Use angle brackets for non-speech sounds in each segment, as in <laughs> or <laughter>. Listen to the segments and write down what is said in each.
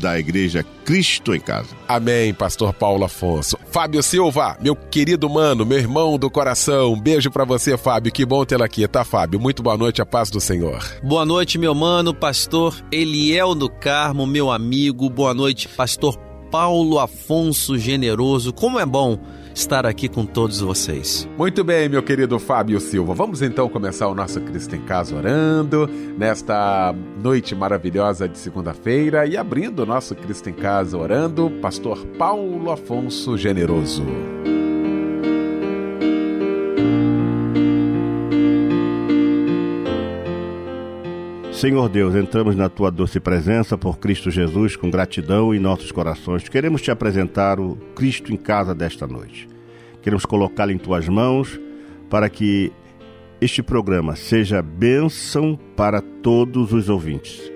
da Igreja Cristo em Casa. Amém, Pastor Paulo Afonso. Fábio Silva, meu querido mano, meu irmão do coração, um beijo para você, Fábio. Que bom tê-lo aqui, tá, Fábio? Muito boa noite, a paz do Senhor. Boa noite, meu mano, Pastor Eliel do Carmo, meu amigo. Boa noite, Pastor Paulo Afonso Generoso. Como é bom estar aqui com todos vocês. Muito bem, meu querido Fábio Silva. Vamos então começar o nosso Cristo em Casa orando nesta noite maravilhosa de segunda-feira e abrindo o nosso Cristo em Casa orando, Pastor Paulo Afonso Generoso. Senhor Deus, entramos na tua doce presença por Cristo Jesus com gratidão em nossos corações. Queremos te apresentar o Cristo em casa desta noite. Queremos colocá-lo em tuas mãos para que este programa seja bênção para todos os ouvintes.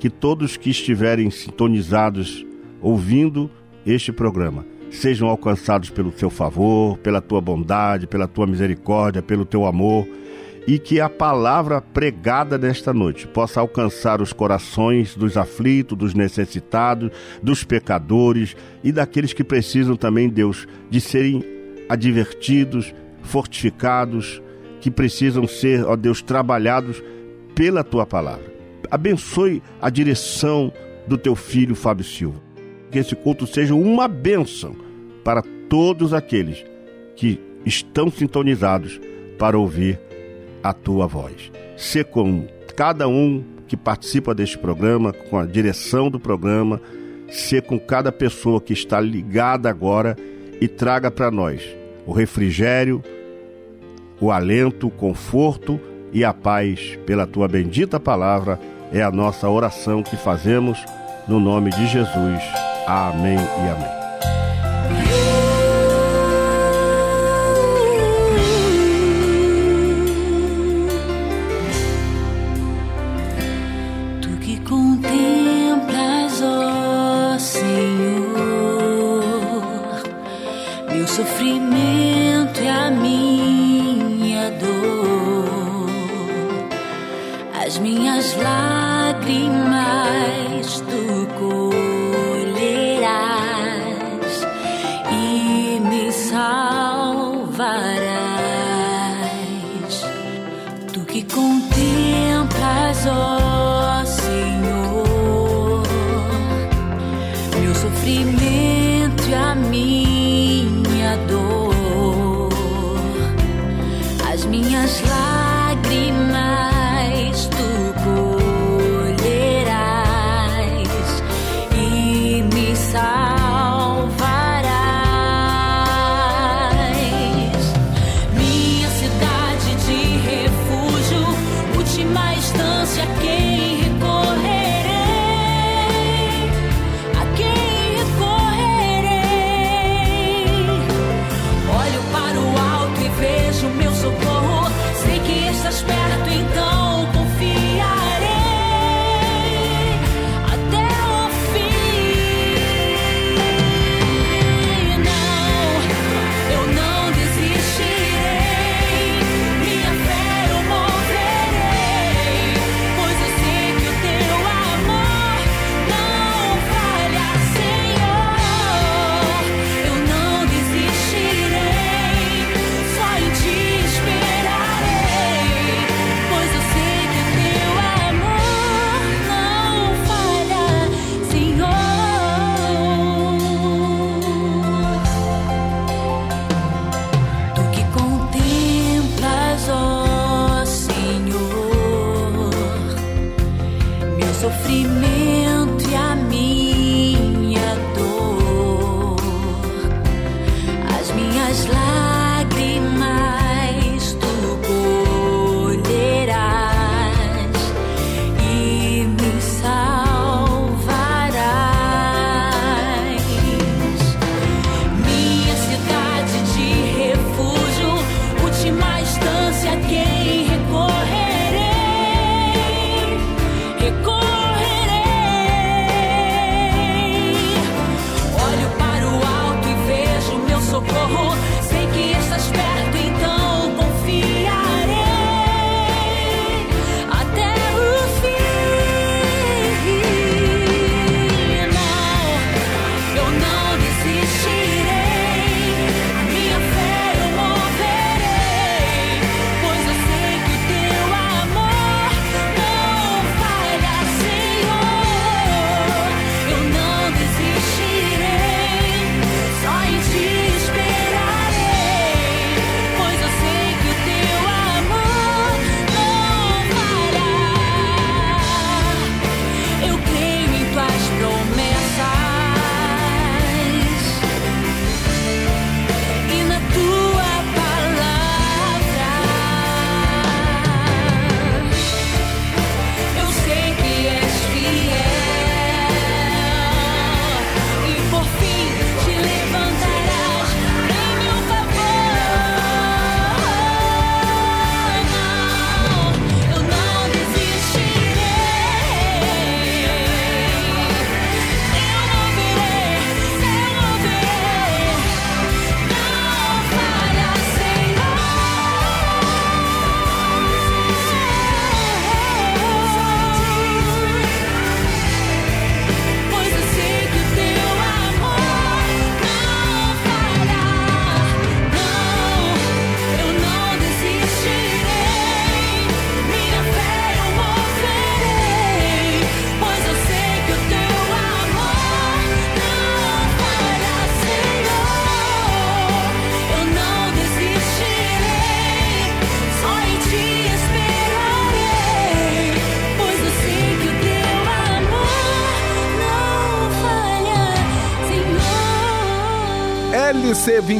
Que todos que estiverem sintonizados ouvindo este programa sejam alcançados pelo teu favor, pela tua bondade, pela tua misericórdia, pelo teu amor e que a palavra pregada nesta noite possa alcançar os corações dos aflitos, dos necessitados, dos pecadores e daqueles que precisam também, Deus, de serem advertidos, fortificados, que precisam ser, ó Deus, trabalhados pela tua palavra. Abençoe a direção do teu filho Fábio Silva. Que esse culto seja uma bênção para todos aqueles que estão sintonizados para ouvir a tua voz. Se com cada um que participa deste programa, com a direção do programa, ser com cada pessoa que está ligada agora e traga para nós o refrigério, o alento, o conforto e a paz pela tua bendita palavra. É a nossa oração que fazemos no nome de Jesus. Amém e amém.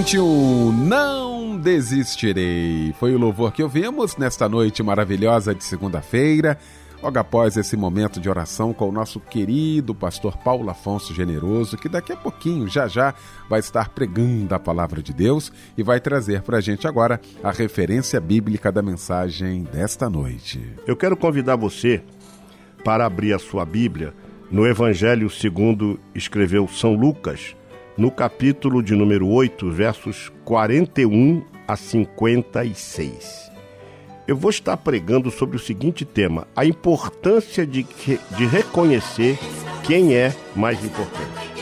21, Não Desistirei. Foi o louvor que ouvimos nesta noite maravilhosa de segunda-feira, logo após esse momento de oração com o nosso querido pastor Paulo Afonso Generoso, que daqui a pouquinho, já já, vai estar pregando a palavra de Deus e vai trazer para a gente agora a referência bíblica da mensagem desta noite. Eu quero convidar você para abrir a sua Bíblia no Evangelho segundo escreveu São Lucas no capítulo de número 8, versos 41 a 56. Eu vou estar pregando sobre o seguinte tema: a importância de, que- de reconhecer quem é mais importante.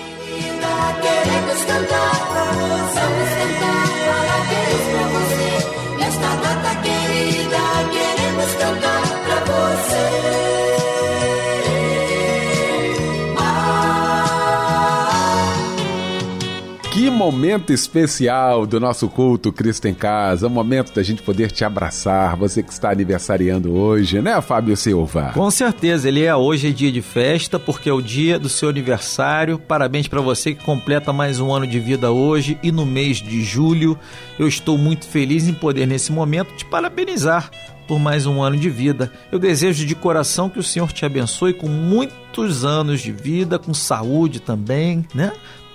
Momento especial do nosso culto Cristo em Casa, um momento da gente poder te abraçar, você que está aniversariando hoje, né, Fábio Silva? Com certeza, ele é hoje é dia de festa porque é o dia do seu aniversário. Parabéns para você que completa mais um ano de vida hoje e no mês de julho. Eu estou muito feliz em poder nesse momento te parabenizar por mais um ano de vida. Eu desejo de coração que o Senhor te abençoe com muitos anos de vida, com saúde também, né?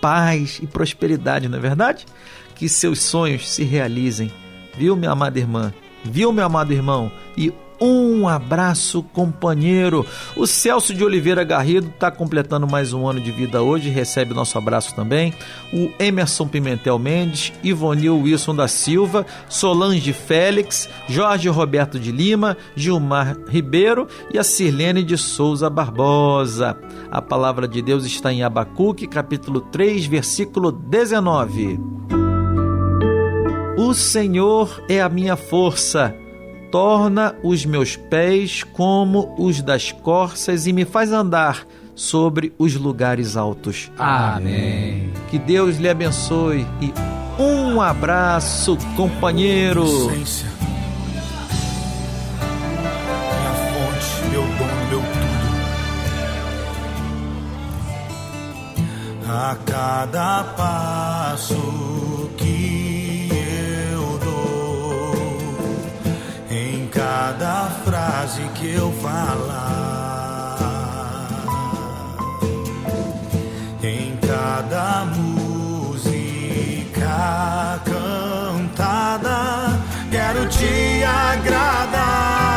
Paz e prosperidade, não é verdade? Que seus sonhos se realizem. Viu, minha amada irmã? Viu, meu amado irmão? E um abraço, companheiro. O Celso de Oliveira Garrido está completando mais um ano de vida hoje, recebe nosso abraço também. O Emerson Pimentel Mendes, Ivonil Wilson da Silva, Solange Félix, Jorge Roberto de Lima, Gilmar Ribeiro e a Sirlene de Souza Barbosa. A palavra de Deus está em Abacuque, capítulo 3, versículo 19. O Senhor é a minha força torna os meus pés como os das corças e me faz andar sobre os lugares altos. Amém. Que Deus lhe abençoe e um abraço, companheiro. A cada passo cada frase que eu falar, em cada música cantada, quero te agradar,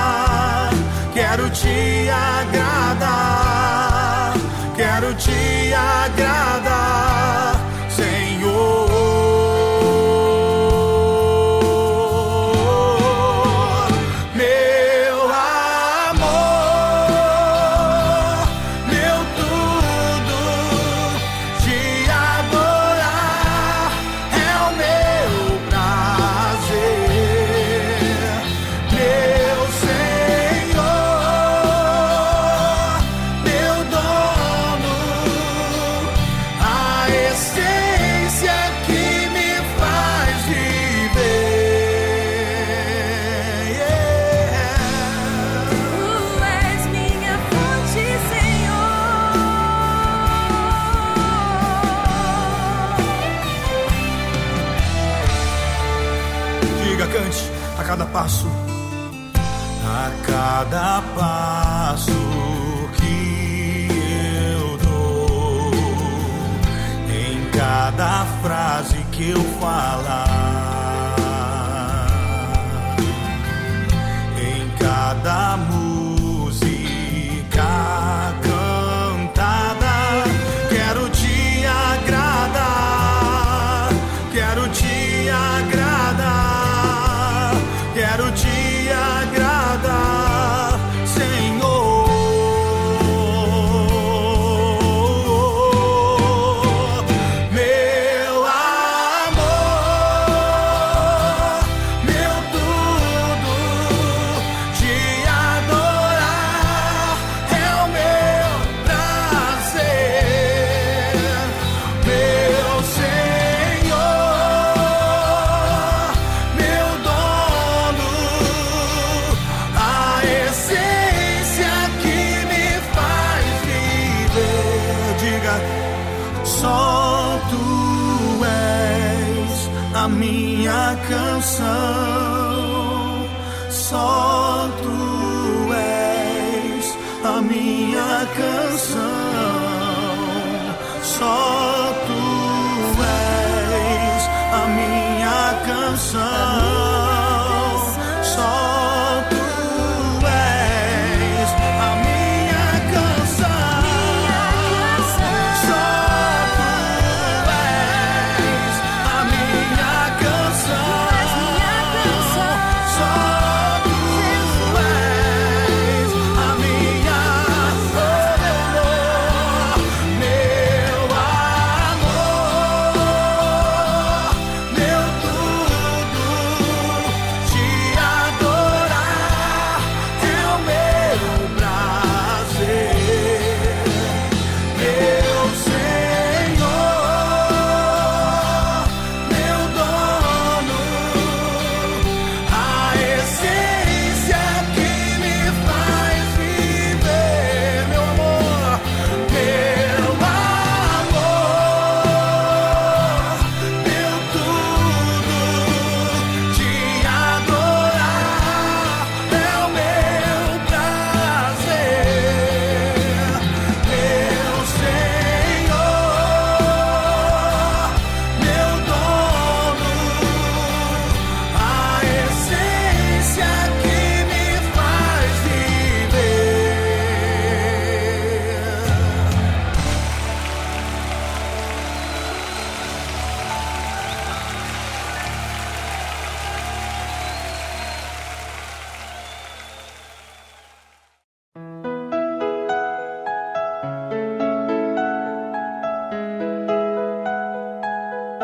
quero te agradar, quero te agradar. passo, a cada passo que eu dou, em cada frase que eu falar.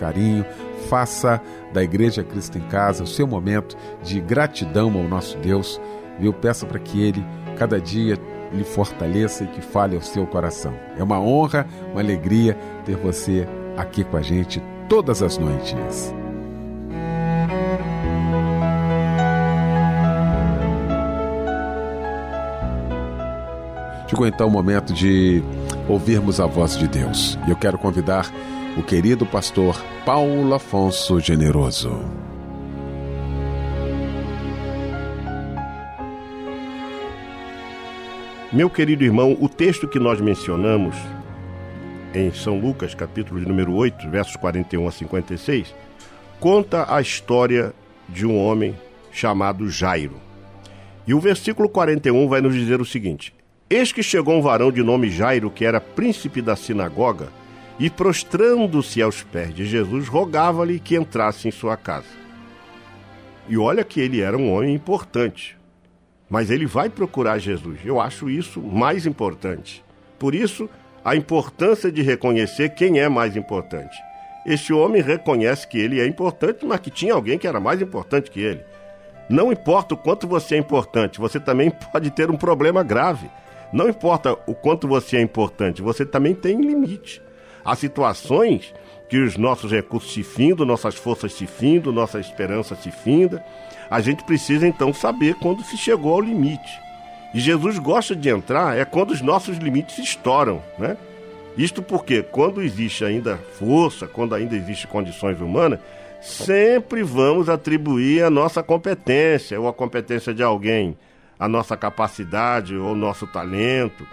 carinho. Faça da Igreja Cristo em Casa o seu momento de gratidão ao nosso Deus. Viu? Peça para que Ele, cada dia, lhe fortaleça e que fale ao seu coração. É uma honra, uma alegria ter você aqui com a gente todas as noites. Chegou então o momento de ouvirmos a voz de Deus. E eu quero convidar o querido pastor Paulo Afonso Generoso. Meu querido irmão, o texto que nós mencionamos em São Lucas, capítulo número 8, versos 41 a 56, conta a história de um homem chamado Jairo. E o versículo 41 vai nos dizer o seguinte: Eis que chegou um varão de nome Jairo, que era príncipe da sinagoga, e prostrando-se aos pés de Jesus, rogava-lhe que entrasse em sua casa. E olha que ele era um homem importante, mas ele vai procurar Jesus. Eu acho isso mais importante. Por isso, a importância de reconhecer quem é mais importante. Este homem reconhece que ele é importante, mas que tinha alguém que era mais importante que ele. Não importa o quanto você é importante, você também <laughs> pode ter um problema grave. Não importa o quanto você é importante, você também tem limite. Há situações que os nossos recursos se findam, nossas forças se findam, nossa esperança se finda. A gente precisa então saber quando se chegou ao limite. E Jesus gosta de entrar é quando os nossos limites se estouram, né? Isto porque quando existe ainda força, quando ainda existe condições humanas, sempre vamos atribuir a nossa competência ou a competência de alguém, a nossa capacidade ou nosso talento.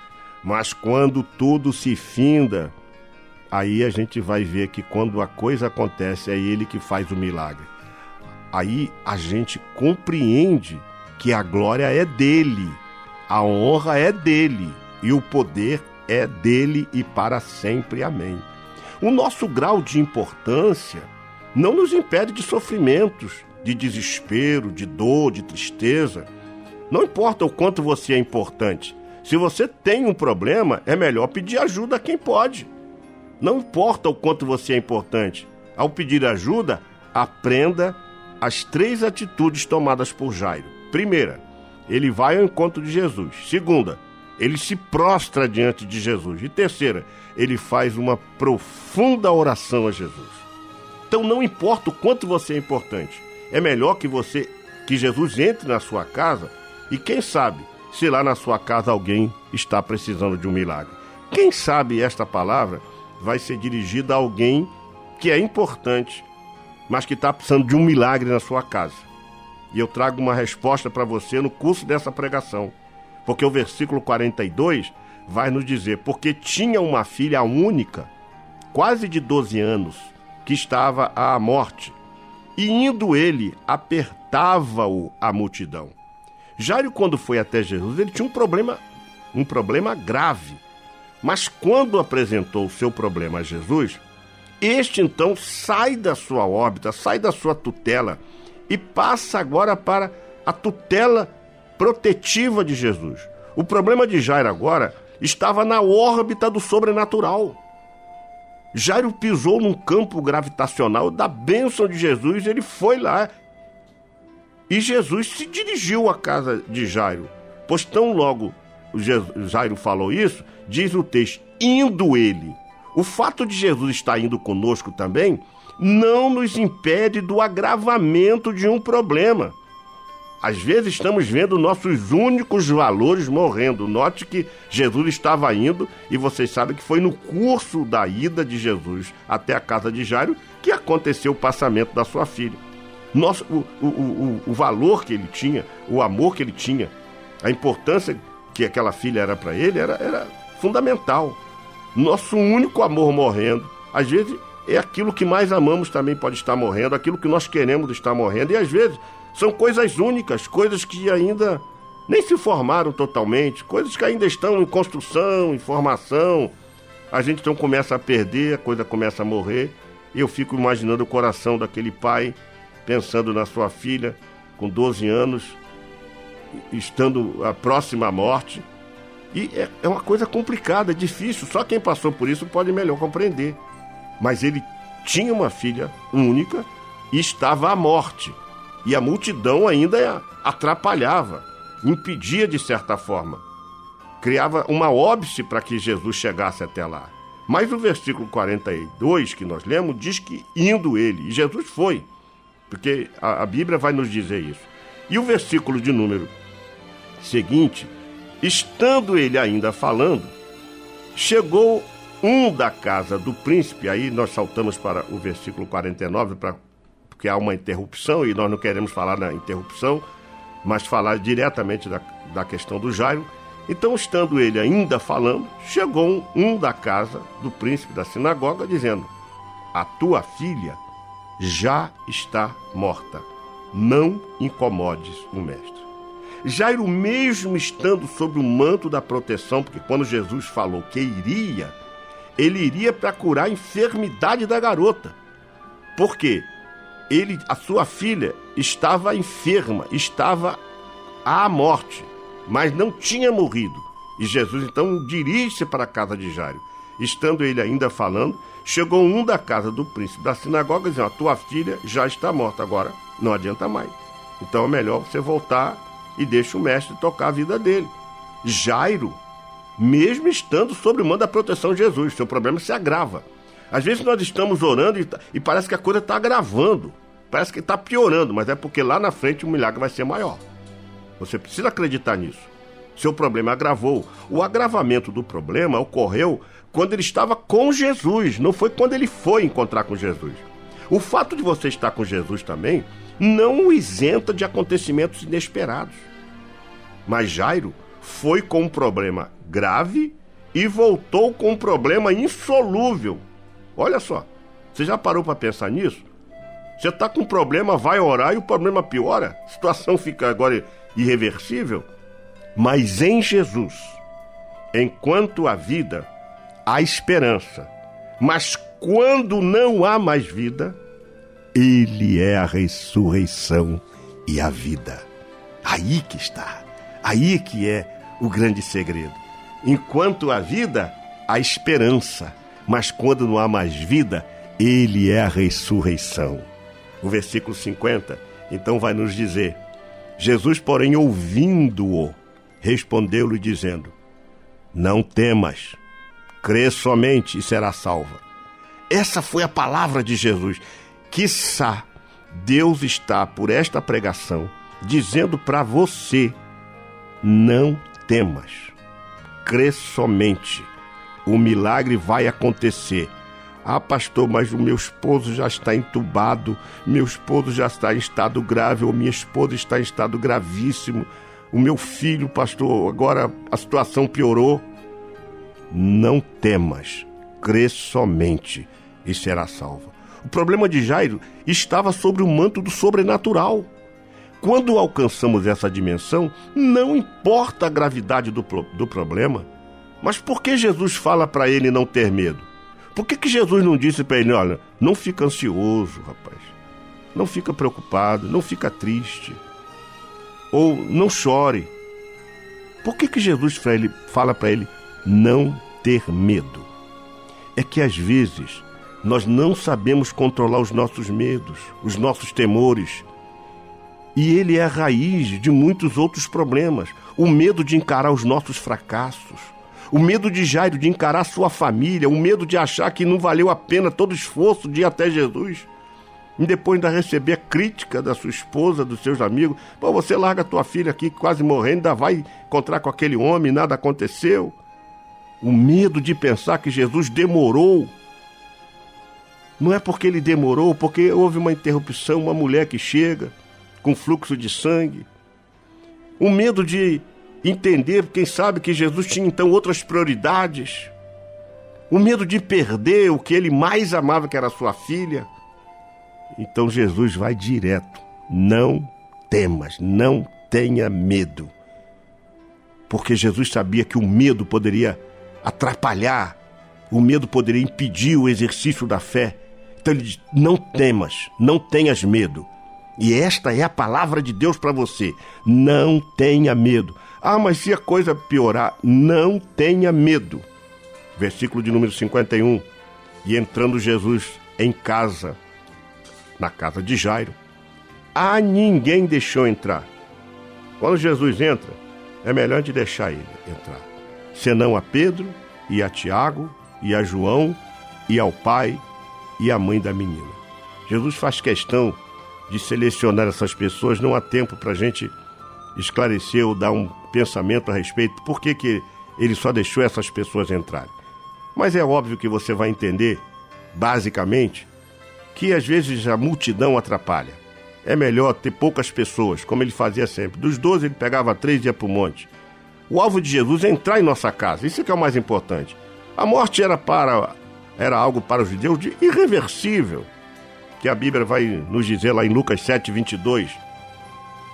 Mas quando tudo se finda, aí a gente vai ver que quando a coisa acontece é ele que faz o milagre. Aí a gente compreende que a glória é dele, a honra é dele e o poder é dele e para sempre. Amém. O nosso grau de importância não nos impede de sofrimentos, de desespero, de dor, de tristeza. Não importa o quanto você é importante. Se você tem um problema, é melhor pedir ajuda a quem pode. Não importa o quanto você é importante. Ao pedir ajuda, aprenda as três atitudes tomadas por Jairo. Primeira, ele vai ao encontro de Jesus. Segunda, ele se prostra diante de Jesus. E terceira, ele faz uma profunda oração a Jesus. Então não importa o quanto você é importante, é melhor que você que Jesus entre na sua casa e quem sabe se lá na sua casa alguém está precisando de um milagre. Quem sabe esta palavra vai ser dirigida a alguém que é importante, mas que está precisando de um milagre na sua casa. E eu trago uma resposta para você no curso dessa pregação. Porque o versículo 42 vai nos dizer: Porque tinha uma filha única, quase de 12 anos, que estava à morte. E indo ele, apertava-o a multidão. Jairo, quando foi até Jesus, ele tinha um problema, um problema grave. Mas quando apresentou o seu problema a Jesus, este então sai da sua órbita, sai da sua tutela e passa agora para a tutela protetiva de Jesus. O problema de Jairo agora estava na órbita do sobrenatural. Jairo pisou num campo gravitacional da bênção de Jesus, ele foi lá. E Jesus se dirigiu à casa de Jairo, pois tão logo Jairo falou isso, diz o texto, indo ele. O fato de Jesus estar indo conosco também não nos impede do agravamento de um problema. Às vezes estamos vendo nossos únicos valores morrendo. Note que Jesus estava indo e vocês sabem que foi no curso da ida de Jesus até a casa de Jairo que aconteceu o passamento da sua filha. Nosso, o, o, o, o valor que ele tinha, o amor que ele tinha, a importância que aquela filha era para ele era, era fundamental. Nosso único amor morrendo. Às vezes é aquilo que mais amamos também pode estar morrendo, aquilo que nós queremos estar morrendo. E às vezes são coisas únicas, coisas que ainda nem se formaram totalmente, coisas que ainda estão em construção, em formação. A gente então começa a perder, a coisa começa a morrer. E eu fico imaginando o coração daquele pai pensando na sua filha com 12 anos, estando a próxima à morte. E é, é uma coisa complicada, é difícil. Só quem passou por isso pode melhor compreender. Mas ele tinha uma filha única e estava à morte. E a multidão ainda atrapalhava, impedia de certa forma. Criava uma óbice para que Jesus chegasse até lá. Mas o versículo 42 que nós lemos diz que indo ele, e Jesus foi, porque a, a Bíblia vai nos dizer isso. E o versículo de número seguinte, estando ele ainda falando, chegou um da casa do príncipe, aí nós saltamos para o versículo 49, pra, porque há uma interrupção e nós não queremos falar na interrupção, mas falar diretamente da, da questão do Jairo. Então, estando ele ainda falando, chegou um da casa do príncipe da sinagoga, dizendo: A tua filha já está morta. Não incomodes o mestre. Jairo, mesmo estando sob o manto da proteção, porque quando Jesus falou que iria, ele iria para curar a enfermidade da garota. Por quê? Ele, a sua filha estava enferma, estava à morte, mas não tinha morrido. E Jesus então dirige-se para a casa de Jairo. Estando ele ainda falando, chegou um da casa do príncipe da sinagoga dizendo: A tua filha já está morta, agora não adianta mais. Então é melhor você voltar e deixa o mestre tocar a vida dele. Jairo, mesmo estando sob o mando da proteção de Jesus, seu problema se agrava. Às vezes nós estamos orando e, tá- e parece que a coisa está agravando, parece que está piorando, mas é porque lá na frente o milagre vai ser maior. Você precisa acreditar nisso. Seu problema agravou. O agravamento do problema ocorreu quando ele estava com Jesus, não foi quando ele foi encontrar com Jesus. O fato de você estar com Jesus também não o isenta de acontecimentos inesperados. Mas Jairo foi com um problema grave e voltou com um problema insolúvel. Olha só, você já parou para pensar nisso? Você está com um problema, vai orar e o problema piora? A situação <laughs> fica agora irreversível? Mas em Jesus, enquanto há vida, há esperança. Mas quando não há mais vida, Ele é a ressurreição e a vida. Aí que está. Aí que é o grande segredo. Enquanto há vida, há esperança. Mas quando não há mais vida, Ele é a ressurreição. O versículo 50 então vai nos dizer: Jesus, porém, ouvindo-o, respondeu-lhe dizendo: Não temas, crê somente e será salva. Essa foi a palavra de Jesus. Quiçá Deus está por esta pregação dizendo para você: não temas, crê somente, o milagre vai acontecer. Ah, pastor, mas o meu esposo já está entubado, meu esposo já está em estado grave, ou minha esposa está em estado gravíssimo. O meu filho, pastor, agora a situação piorou. Não temas, crê somente e será salvo. O problema de Jairo estava sobre o manto do sobrenatural. Quando alcançamos essa dimensão, não importa a gravidade do, do problema, mas por que Jesus fala para ele não ter medo? Por que, que Jesus não disse para ele, olha, não fica ansioso, rapaz, não fica preocupado, não fica triste, ou não chore? Por que, que Jesus fala para ele não ter medo? É que às vezes nós não sabemos controlar os nossos medos, os nossos temores. E ele é a raiz de muitos outros problemas. O medo de encarar os nossos fracassos, o medo de Jairo de encarar sua família, o medo de achar que não valeu a pena todo o esforço de ir até Jesus. E depois ainda receber a crítica da sua esposa, dos seus amigos. Pô, você larga tua filha aqui quase morrendo, ainda vai encontrar com aquele homem, nada aconteceu. O medo de pensar que Jesus demorou. Não é porque ele demorou, porque houve uma interrupção, uma mulher que chega com fluxo de sangue. O medo de entender, quem sabe, que Jesus tinha então outras prioridades. o medo de perder o que ele mais amava, que era sua filha. Então Jesus vai direto. Não temas, não tenha medo. Porque Jesus sabia que o medo poderia atrapalhar, o medo poderia impedir o exercício da fé. Então ele diz: não temas, não tenhas medo. E esta é a palavra de Deus para você. Não tenha medo. Ah, mas se a coisa piorar, não tenha medo. Versículo de número 51. E entrando Jesus em casa, na casa de Jairo, a ninguém deixou entrar. Quando Jesus entra, é melhor de deixar ele entrar. Senão a Pedro e a Tiago e a João e ao pai e à mãe da menina. Jesus faz questão de selecionar essas pessoas, não há tempo para a gente esclarecer ou dar um pensamento a respeito por que, que ele só deixou essas pessoas entrarem. Mas é óbvio que você vai entender, basicamente, que às vezes a multidão atrapalha. É melhor ter poucas pessoas, como ele fazia sempre. Dos 12, ele pegava três e ia para o monte. O alvo de Jesus é entrar em nossa casa, isso é que é o mais importante. A morte era para era algo para os judeus de irreversível, que a Bíblia vai nos dizer lá em Lucas 7, 22.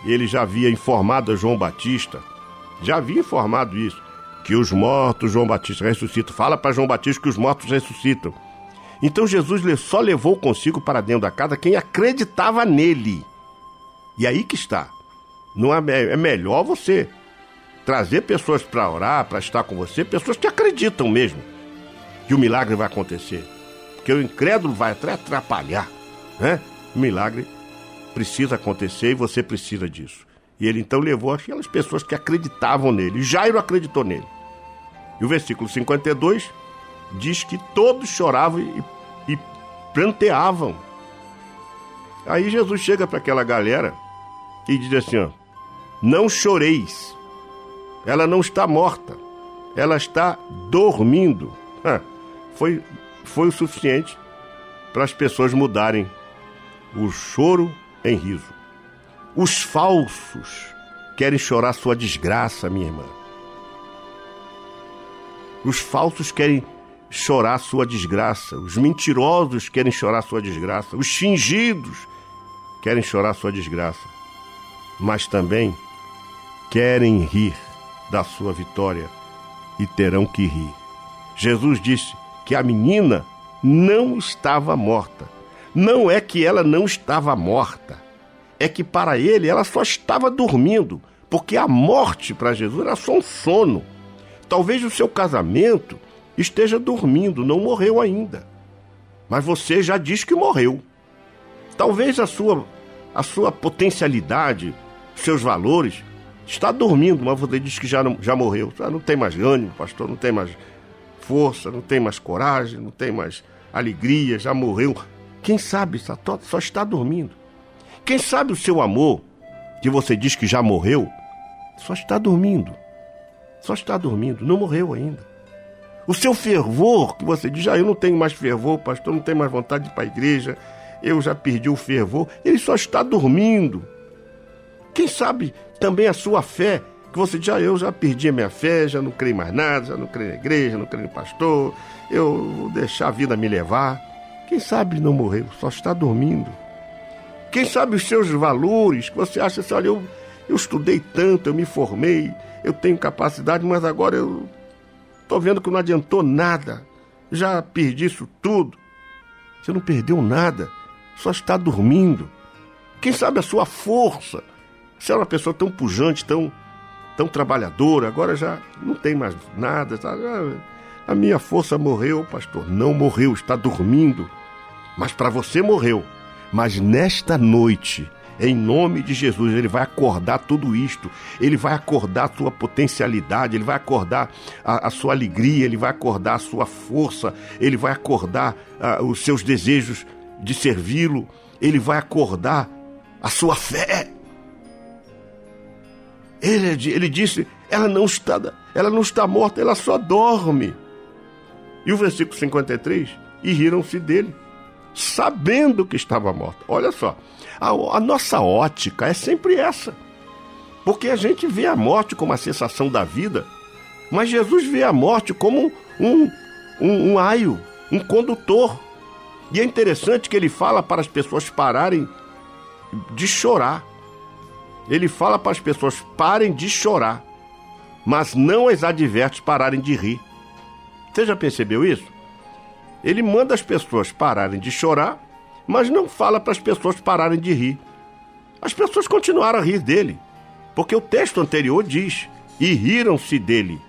Ele já havia informado a João Batista, já havia informado isso, que os mortos, João Batista, ressuscitam. Fala para João Batista que os mortos ressuscitam. Então Jesus só levou consigo para dentro da casa quem acreditava nele. E aí que está. Não é, é melhor você trazer pessoas para orar, para estar com você, pessoas que acreditam mesmo que o milagre vai acontecer. Porque o incrédulo vai até atrapalhar, né? O milagre precisa acontecer e você precisa disso. E ele então levou aquelas pessoas que acreditavam nele. Jairo acreditou nele. E o versículo 52 diz que todos choravam e, e planteavam. Aí Jesus chega para aquela galera e diz assim: ó, Não choreis, ela não está morta, ela está dormindo. Foi, foi o suficiente para as pessoas mudarem o choro em riso. Os falsos querem chorar sua desgraça, minha irmã. Os falsos querem chorar sua desgraça. Os mentirosos querem chorar sua desgraça. Os fingidos querem chorar sua desgraça. Mas também querem rir da sua vitória e terão que rir. Jesus disse que a menina não estava morta. Não é que ela não estava morta, é que para ele ela só estava dormindo, porque a morte para Jesus era só um sono. Talvez o seu casamento esteja dormindo, não morreu ainda. Mas você já diz que morreu. Talvez a sua a sua potencialidade, seus valores está dormindo, mas você diz que já, não, já morreu. Já não tem mais ânimo, pastor, não tem mais força, não tem mais coragem, não tem mais alegria, já morreu. Quem sabe só, só está dormindo. Quem sabe o seu amor, que você diz que já morreu, só está dormindo. Só está dormindo, não morreu ainda. O seu fervor, que você diz, ah, eu não tenho mais fervor, pastor, não tenho mais vontade de ir para a igreja, eu já perdi o fervor, ele só está dormindo. Quem sabe também a sua fé, que você diz, ah, eu já perdi a minha fé, já não creio mais nada, já não creio na igreja, não creio no pastor, eu vou deixar a vida me levar. Quem sabe não morreu, só está dormindo. Quem sabe os seus valores, que você acha assim, olha, eu, eu estudei tanto, eu me formei, eu tenho capacidade, mas agora eu estou vendo que não adiantou nada. Já perdi isso tudo. Você não perdeu nada, só está dormindo. Quem sabe a sua força, você era uma pessoa tão pujante, tão, tão trabalhadora, agora já não tem mais nada. Tá? A minha força morreu, pastor. Não morreu, está dormindo. Mas para você morreu. Mas nesta noite, em nome de Jesus, ele vai acordar tudo isto. Ele vai acordar a sua potencialidade, ele vai acordar a, a sua alegria, ele vai acordar a sua força, ele vai acordar os seus desejos de servi-lo, ele vai acordar a sua fé. Ele, ele disse: ela não está, ela não está morta, ela só dorme. E o versículo 53, e riram-se dele, sabendo que estava morta. Olha só, a, a, nossa ótica é sempre essa. Porque a gente vê a morte como a sensação da vida, mas Jesus vê a morte como um, um, um aio, um condutor. E é interessante que ele fala para as pessoas pararem de chorar. Ele fala para as pessoas parem de chorar, mas não as adverte pararem de rir. Você já percebeu isso? Ele manda as pessoas pararem de chorar, mas não fala para as pessoas pararem de rir. As pessoas continuaram a rir dele, porque o texto anterior diz: e riram-se dele.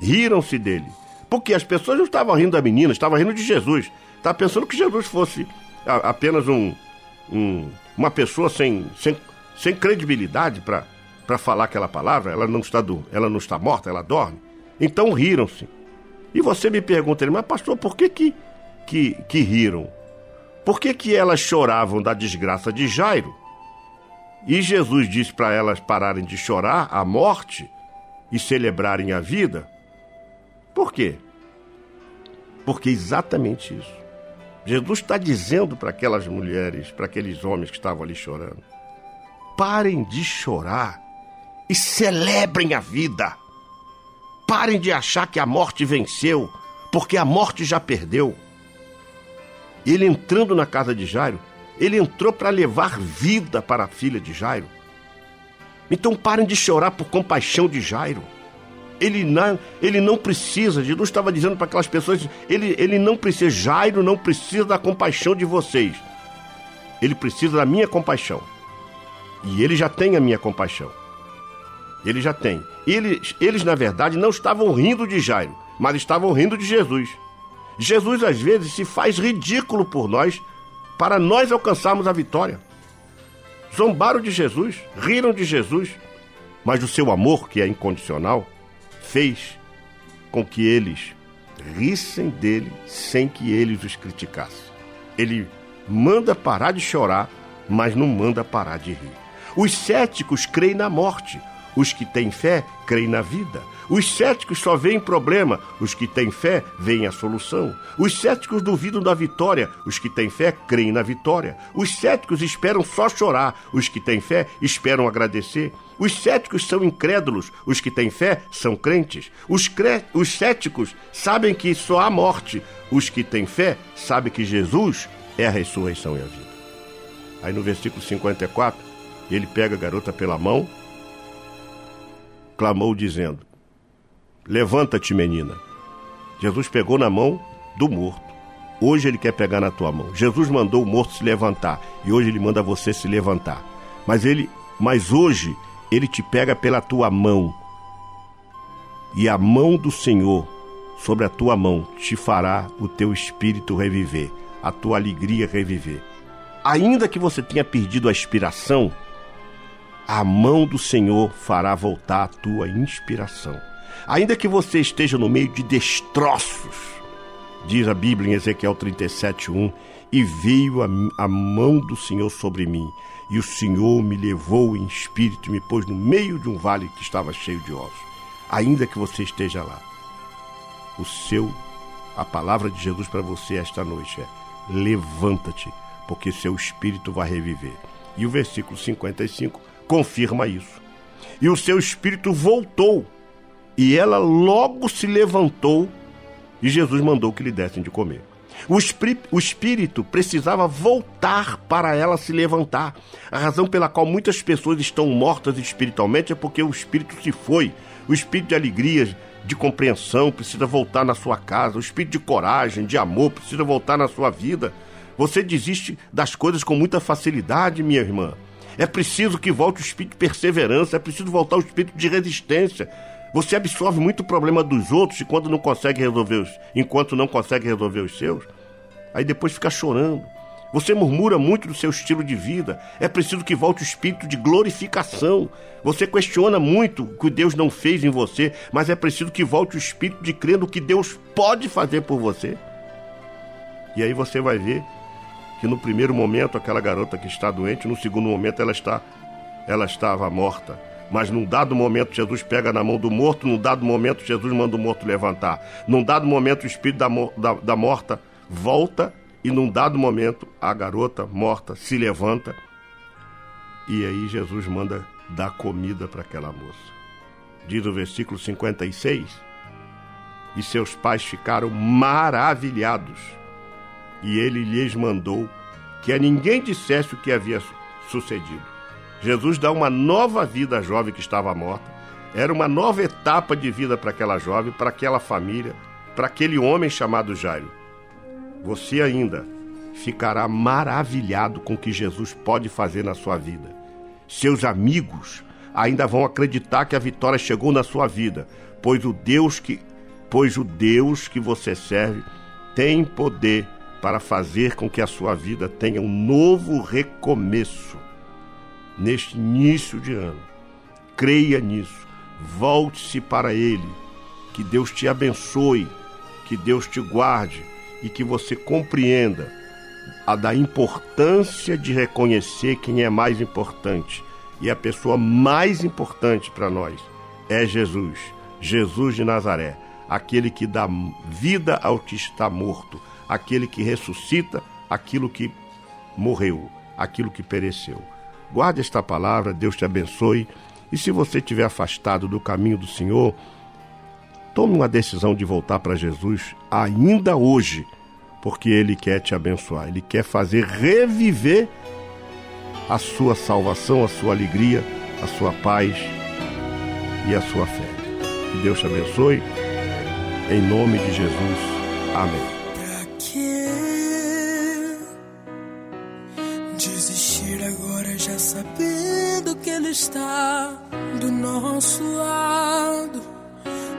Riram-se dele. Porque as pessoas não estavam rindo da menina, estavam rindo de Jesus. Estavam pensando que Jesus fosse apenas um, um- uma pessoa sem, sem, sem credibilidade para falar aquela palavra. Ela não, está do, ela não está morta, ela dorme. Então riram-se. E você me pergunta, mas pastor, por que que, que, que riram? Por que, que elas choravam da desgraça de Jairo? E Jesus disse para elas pararem de chorar a morte e celebrarem a vida? Por quê? Porque é exatamente isso. Jesus está dizendo para aquelas mulheres, para aqueles homens que estavam ali chorando: parem de chorar e celebrem a vida. Parem de achar que a morte venceu, porque a morte já perdeu. Ele entrando na casa de Jairo, ele entrou para levar vida para a filha de Jairo. Então parem de chorar por compaixão de Jairo. Ele não, ele não precisa, Jesus estava dizendo para aquelas pessoas, ele, ele não precisa, Jairo não precisa da compaixão de vocês. Ele precisa da minha compaixão. E ele já tem a minha compaixão. Ele já tem. Eles, eles, na verdade, não estavam rindo de Jairo, mas estavam rindo de Jesus. Jesus, às vezes, se faz ridículo por nós para nós alcançarmos a vitória. Zombaram de Jesus, riram de Jesus, mas o seu amor, que é incondicional, fez com que eles rissem dele sem que eles os criticassem. Ele manda parar de chorar, mas não manda parar de rir. Os céticos creem na morte, os que têm fé creem na vida. Os céticos só veem problema, os que têm fé veem a solução. Os céticos duvidam da vitória, os que têm fé creem na vitória. Os céticos esperam só chorar, os que têm fé esperam agradecer. Os céticos são incrédulos, os que têm fé são crentes. Os, cre... os céticos sabem que só há morte, os que têm fé sabem que Jesus é a ressurreição e a vida. Aí no versículo 54, ele pega a garota pela mão, clamou dizendo: Levanta-te, menina. Jesus pegou na mão do morto. Hoje ele quer pegar na tua mão. Jesus mandou o morto se levantar e hoje ele manda você se levantar. Mas ele, mas hoje ele te pega pela tua mão. E a mão do Senhor sobre a tua mão te fará o teu espírito reviver, a tua alegria reviver. Ainda que você tenha perdido a inspiração, a mão do Senhor fará voltar a tua inspiração. Ainda que você esteja no meio de destroços, diz a Bíblia em Ezequiel 37:1, e veio a, a mão do Senhor sobre mim, e o Senhor me levou em espírito e me pôs no meio de um vale que estava cheio de ossos. Ainda que você esteja lá, o seu a palavra de Jesus para você esta noite é: levanta-te, porque seu espírito vai reviver. E o versículo 55 confirma isso. E o seu espírito voltou, e ela logo se levantou, e Jesus mandou que lhe dessem de comer. O, o espírito precisava voltar para ela se levantar. A razão pela qual muitas pessoas estão mortas espiritualmente é porque o espírito se foi. O espírito de alegria, de compreensão precisa voltar na sua casa. O espírito de coragem, de amor precisa voltar na sua vida. Você desiste das coisas com muita facilidade, minha irmã. É preciso que volte o espírito de perseverança, é preciso voltar o espírito de resistência. Você absorve muito o problema dos outros e quando não consegue resolver os, enquanto não consegue resolver os seus, aí depois fica chorando. Você murmura muito do seu estilo de vida. É preciso que volte o espírito de glorificação. Você questiona muito o que Deus não fez em você, mas é preciso que volte o espírito de crer no que Deus pode fazer por você. E aí você vai ver que no primeiro momento aquela garota que está doente, no segundo momento ela está ela estava morta. Mas num dado momento Jesus pega na mão do morto, num dado momento Jesus manda o morto levantar. Num dado momento o espírito da, da, da morta volta e num dado momento a garota morta se levanta. E aí Jesus manda dar comida para aquela moça. Diz o versículo 56. E seus pais ficaram maravilhados. E ele lhes mandou que a ninguém dissesse o que havia su- sucedido. Jesus dá uma nova vida à jovem que estava morta. Era uma nova etapa de vida para aquela jovem, para aquela família, para aquele homem chamado Jairo. Você ainda ficará maravilhado com o que Jesus pode fazer na sua vida. Seus amigos ainda vão acreditar que a vitória chegou na sua vida, pois o Deus que pois o Deus que você serve tem poder para fazer com que a sua vida tenha um novo recomeço neste início de ano. Creia nisso. Volte-se para Ele. Que Deus te abençoe. Que Deus te guarde. E que você compreenda a da importância de reconhecer quem é mais importante. E a pessoa mais importante para nós é Jesus. Jesus de Nazaré. Aquele que dá vida ao que está morto. Aquele que ressuscita aquilo que morreu, aquilo que pereceu. Guarde esta palavra, Deus te abençoe. E se você estiver afastado do caminho do Senhor, tome uma decisão de voltar para Jesus ainda hoje, porque Ele quer te abençoar, Ele quer fazer reviver a sua salvação, a sua alegria, a sua paz e a sua fé. Que Deus te abençoe, em nome de Jesus. Amém. Desistir agora já sabendo que ele está do nosso lado?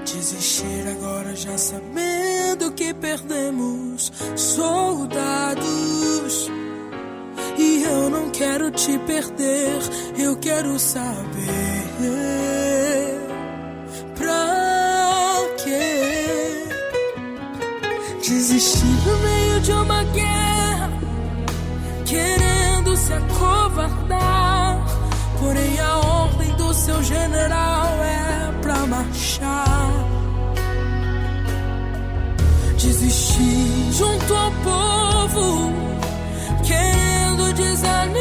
Desistir agora já sabendo que perdemos soldados. E eu não quero te perder, eu quero saber pra quê? Desistir no meio de uma guerra, querendo se acovardar. Porém, a ordem do seu general é pra marchar. Desistir junto ao povo, querendo desanimar.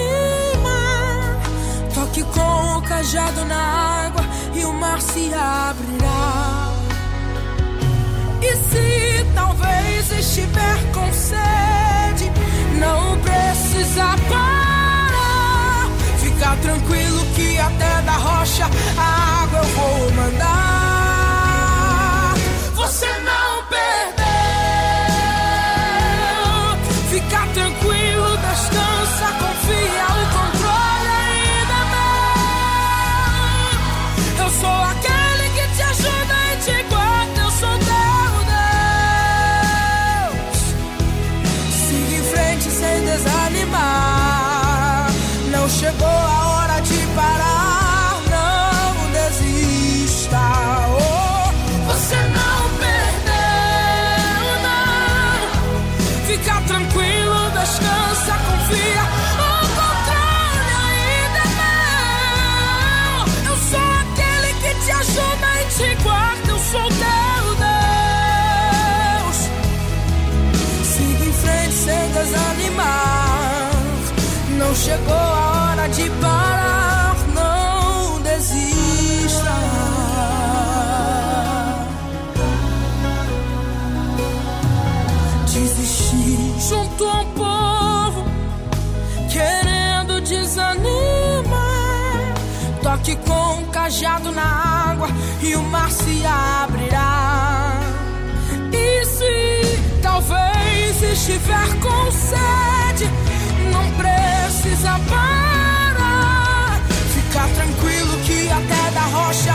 Toque com o cajado na água e o mar se abrirá. E se talvez estiver com sede, não precisa parar. Fica tranquilo que até da rocha a água eu vou mandar. Você chegou a hora de parar. Não desista. Desistir junto ao povo, querendo desanimar. Toque com o cajado na água e o mar se abrirá. E se talvez estiver com não precisa parar. Fica tranquilo que até da rocha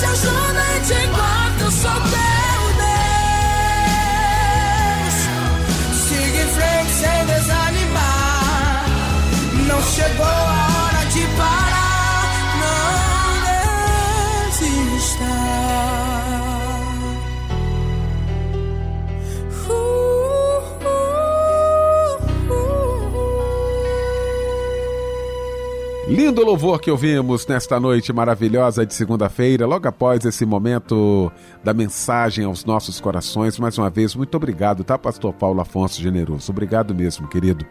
Se eu choro, te guardo, eu sou teu Deus. Siga em frente sem desanimar. Não chegou a Lindo louvor que ouvimos nesta noite maravilhosa de segunda-feira, logo após esse momento da mensagem aos nossos corações. Mais uma vez, muito obrigado, tá, Pastor Paulo Afonso Generoso? Obrigado mesmo, querido.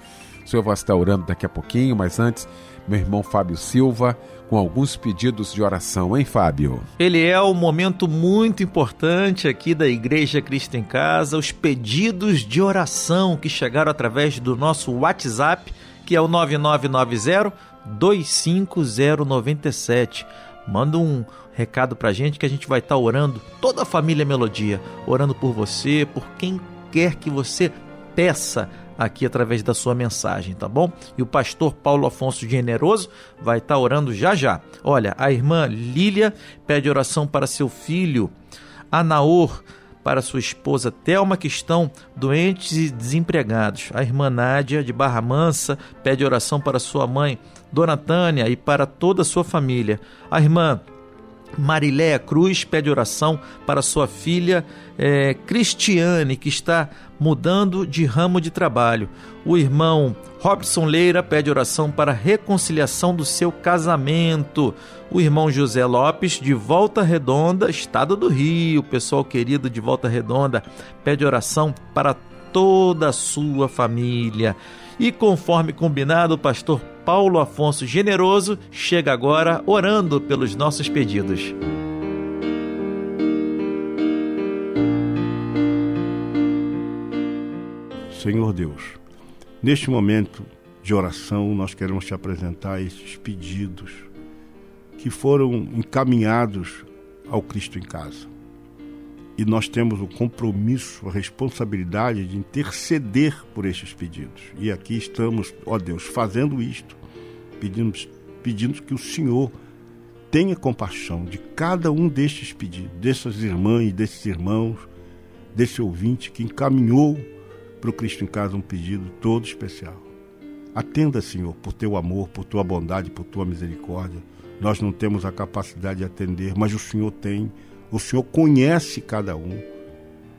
O senhor vai estar orando daqui a pouquinho, mas antes, meu irmão Fábio Silva, com alguns pedidos de oração, hein, Fábio? Ele é um momento muito importante aqui da Igreja Cristo em Casa, os pedidos de oração que chegaram através do nosso WhatsApp, que é o 9990 25097. Manda um recado pra gente que a gente vai estar orando, toda a família Melodia, orando por você, por quem quer que você peça aqui através da sua mensagem, tá bom? E o pastor Paulo Afonso Generoso vai estar orando já já. Olha, a irmã Lília pede oração para seu filho Anaor, para sua esposa Thelma, que estão doentes e desempregados. A irmã Nádia, de Barra Mansa, pede oração para sua mãe, Dona Tânia, e para toda a sua família. A irmã Mariléia Cruz pede oração para sua filha eh, Cristiane, que está mudando de ramo de trabalho. O irmão Robson Leira pede oração para a reconciliação do seu casamento. O irmão José Lopes, de Volta Redonda, estado do Rio, pessoal querido de Volta Redonda, pede oração para toda a sua família. E conforme combinado, o pastor Paulo Afonso Generoso chega agora orando pelos nossos pedidos. Senhor Deus, neste momento de oração, nós queremos te apresentar esses pedidos que foram encaminhados ao Cristo em casa. E nós temos o compromisso, a responsabilidade de interceder por estes pedidos. E aqui estamos, ó Deus, fazendo isto, pedindo, pedindo que o Senhor tenha compaixão de cada um destes pedidos, dessas irmãs desses irmãos, desse ouvinte que encaminhou para o Cristo em Casa um pedido todo especial. Atenda, Senhor, por teu amor, por tua bondade, por tua misericórdia. Nós não temos a capacidade de atender, mas o Senhor tem. O Senhor conhece cada um.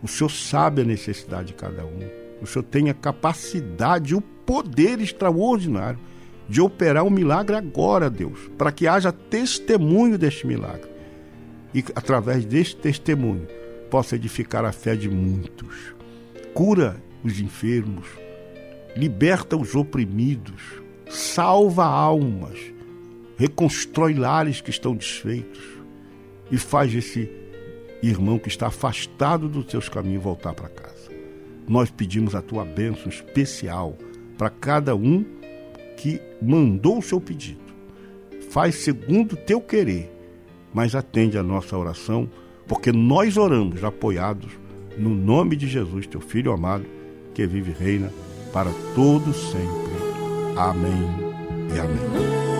O Senhor sabe a necessidade de cada um. O Senhor tem a capacidade, o poder extraordinário de operar um milagre agora, Deus, para que haja testemunho deste milagre. E através deste testemunho possa edificar a fé de muitos. Cura os enfermos, liberta os oprimidos, salva almas, reconstrói lares que estão desfeitos e faz esse irmão que está afastado dos seus caminhos voltar para casa. Nós pedimos a tua bênção especial para cada um que mandou o seu pedido. Faz segundo o teu querer, mas atende a nossa oração, porque nós oramos apoiados no nome de Jesus, teu filho amado que vive e reina para todo sempre. Amém e amém.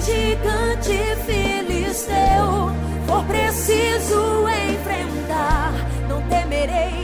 O gigante filisteu for preciso enfrentar, não temerei.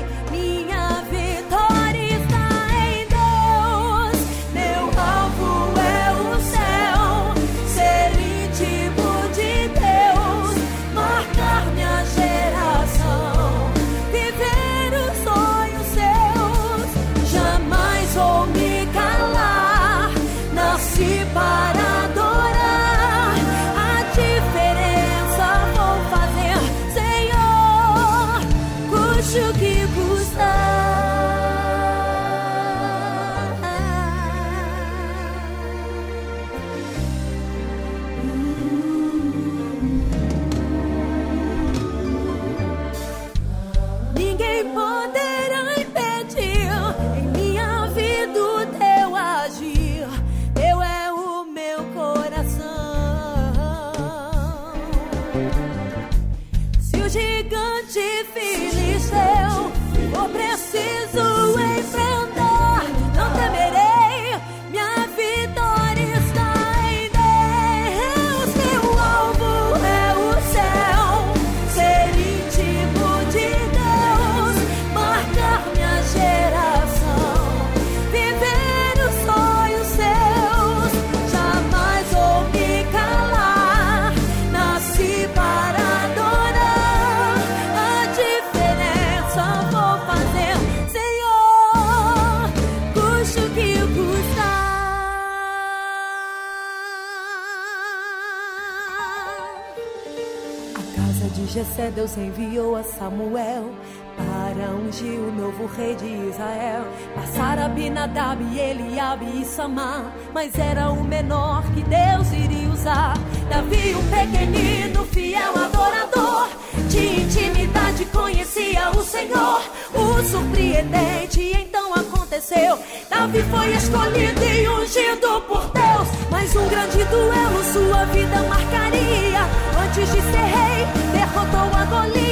Jessé Deus enviou a Samuel para ungir o novo rei de Israel. Passar Abinadab, Eliabe e Samar, mas era o menor que Deus iria usar. Davi, um pequenino, fiel adorador, de intimidade conhecia o Senhor. O surpreendente então aconteceu. Davi foi escolhido e ungido por Deus, mas um grande duelo sua vida marcaria. Antes de ser rei, 都话过了。